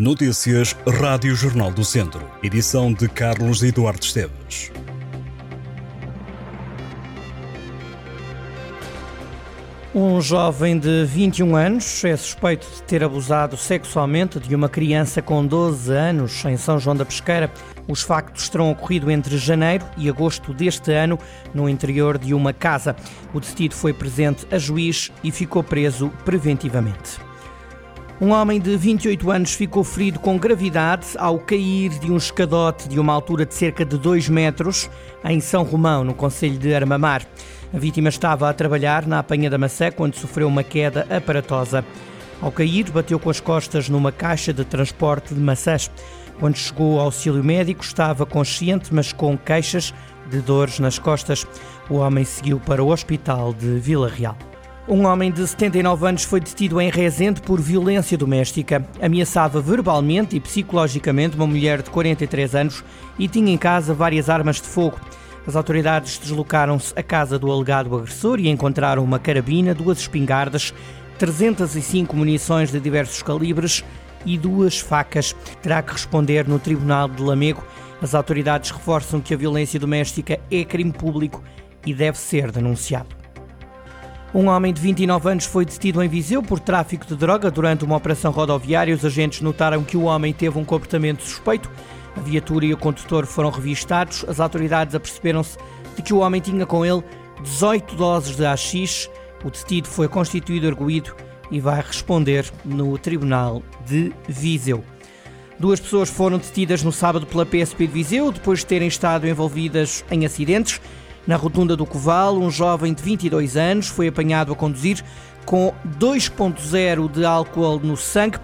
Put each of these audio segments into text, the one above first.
Notícias Rádio Jornal do Centro. Edição de Carlos Eduardo Esteves. Um jovem de 21 anos é suspeito de ter abusado sexualmente de uma criança com 12 anos em São João da Pesqueira. Os factos terão ocorrido entre janeiro e agosto deste ano no interior de uma casa. O detido foi presente a juiz e ficou preso preventivamente. Um homem de 28 anos ficou ferido com gravidade ao cair de um escadote de uma altura de cerca de 2 metros em São Romão, no Conselho de Armamar. A vítima estava a trabalhar na apanha da maçã quando sofreu uma queda aparatosa. Ao cair, bateu com as costas numa caixa de transporte de maçãs. Quando chegou ao auxílio médico, estava consciente, mas com queixas de dores nas costas. O homem seguiu para o hospital de Vila Real. Um homem de 79 anos foi detido em Rezende por violência doméstica. Ameaçava verbalmente e psicologicamente uma mulher de 43 anos e tinha em casa várias armas de fogo. As autoridades deslocaram-se à casa do alegado agressor e encontraram uma carabina, duas espingardas, 305 munições de diversos calibres e duas facas. Terá que responder no Tribunal de Lamego. As autoridades reforçam que a violência doméstica é crime público e deve ser denunciado. Um homem de 29 anos foi detido em Viseu por tráfico de droga durante uma operação rodoviária. Os agentes notaram que o homem teve um comportamento suspeito. A viatura e o condutor foram revistados. As autoridades aperceberam-se de que o homem tinha com ele 18 doses de AX. O detido foi constituído arguído e vai responder no Tribunal de Viseu. Duas pessoas foram detidas no sábado pela PSP de Viseu depois de terem estado envolvidas em acidentes. Na rotunda do Coval, um jovem de 22 anos foi apanhado a conduzir com 2.0 de álcool no sangue.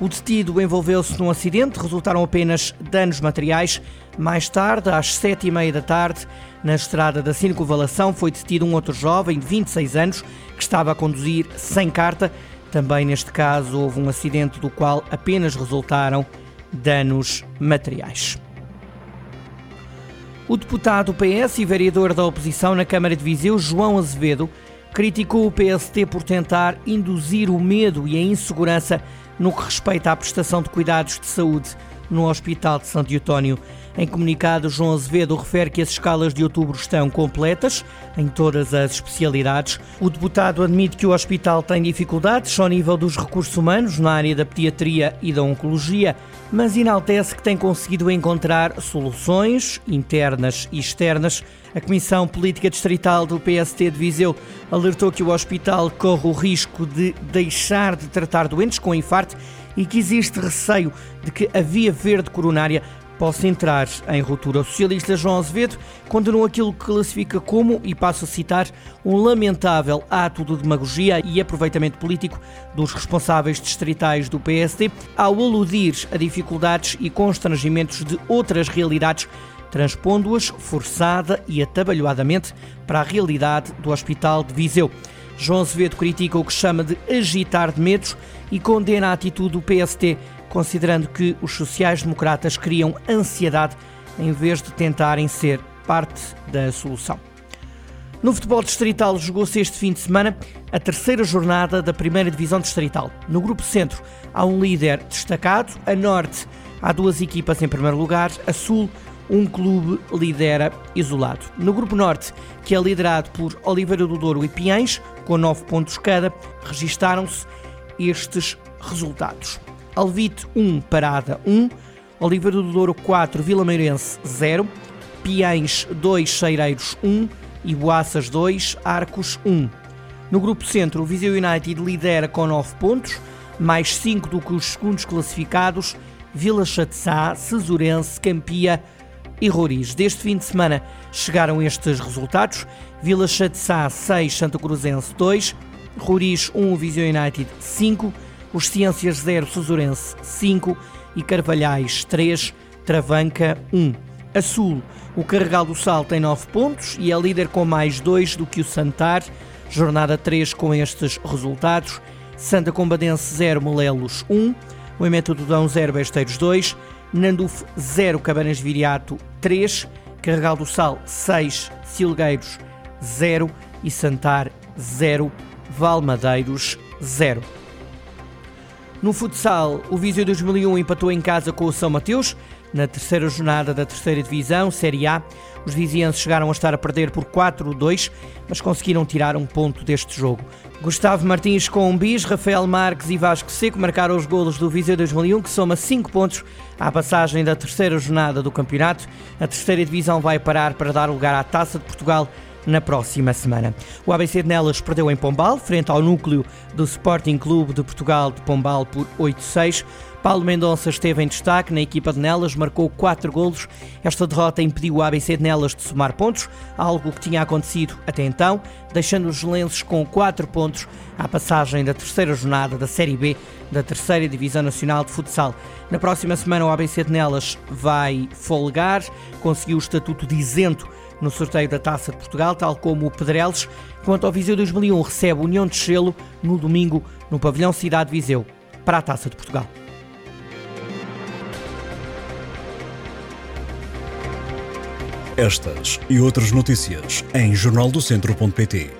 O detido envolveu-se num acidente, resultaram apenas danos materiais. Mais tarde, às sete e meia da tarde, na estrada da circunvalação, foi detido um outro jovem de 26 anos que estava a conduzir sem carta. Também neste caso houve um acidente do qual apenas resultaram danos materiais. O deputado PS e vereador da oposição na Câmara de Viseu, João Azevedo, criticou o PST por tentar induzir o medo e a insegurança no que respeita à prestação de cuidados de saúde no Hospital de Santo Eutónio. Em comunicado, João Azevedo refere que as escalas de outubro estão completas em todas as especialidades. O deputado admite que o hospital tem dificuldades ao nível dos recursos humanos na área da pediatria e da oncologia, mas enaltece que tem conseguido encontrar soluções internas e externas. A Comissão Política Distrital do PST de Viseu alertou que o hospital corre o risco de deixar de tratar doentes com infarto e que existe receio de que a via verde coronária possa entrar em ruptura. O socialista João Azevedo condenou aquilo que classifica como, e passo a citar, um lamentável ato de demagogia e aproveitamento político dos responsáveis distritais do PSD ao aludir a dificuldades e constrangimentos de outras realidades transpondo-as forçada e atabalhoadamente para a realidade do Hospital de Viseu. João Azevedo critica o que chama de agitar de medos e condena a atitude do PST considerando que os sociais-democratas criam ansiedade em vez de tentarem ser parte da solução. No futebol distrital jogou-se este fim de semana a terceira jornada da primeira divisão distrital. No grupo centro há um líder destacado, a norte há duas equipas em primeiro lugar, a sul um clube lidera isolado. No grupo norte, que é liderado por Oliveira do Douro e Piães, com nove pontos cada, registaram-se estes resultados. Alvite 1, Parada 1, Oliveira do Douro 4, Vila Meirense 0, Piães 2, Cheireiros 1 e Boaças 2, Arcos 1. No grupo centro, o Viseu United lidera com 9 pontos, mais 5 do que os segundos classificados, Vila Chatzá, Cesurense, Campia e Roriz. Deste fim de semana chegaram estes resultados: Vila Chatzá 6, Santa Cruzense 2, Roriz 1, Viseu United 5, os Ciências 0, Susurense 5 e Carvalhais 3, Travanca 1. A Sul, o Carregal do Sal tem 9 pontos e é líder com mais 2 do que o Santar. Jornada 3 com estes resultados. Santa Combadense 0, Molelos 1. Moimento do Dão 0, Besteiros 2. Nanduf 0, Cabanas Viriato 3. Carregal do Sal 6, Silgueiros 0 e Santar 0, Valmadeiros 0. No futsal, o Viseu 2001 empatou em casa com o São Mateus. Na terceira jornada da terceira divisão, Série A, os vizienses chegaram a estar a perder por 4-2, mas conseguiram tirar um ponto deste jogo. Gustavo Martins com um bis, Rafael Marques e Vasco Seco marcaram os golos do Viseu 2001, que soma 5 pontos à passagem da terceira jornada do campeonato. A terceira divisão vai parar para dar lugar à Taça de Portugal na próxima semana. O ABC de Nelas perdeu em Pombal, frente ao núcleo do Sporting Clube de Portugal de Pombal por 8-6. Paulo Mendonça esteve em destaque na equipa de Nelas, marcou 4 golos. Esta derrota impediu o ABC de Nelas de somar pontos, algo que tinha acontecido até então, deixando os lenços com 4 pontos à passagem da terceira jornada da Série B da terceira Divisão Nacional de Futsal. Na próxima semana o ABC de Nelas vai folgar, conseguiu o estatuto de isento no sorteio da Taça de Portugal, tal como o Pedreles, quanto ao Viseu 2001 recebe União de Chelo no domingo no pavilhão Cidade Viseu para a Taça de Portugal. Estas e outras notícias em jornaldocentro.pt.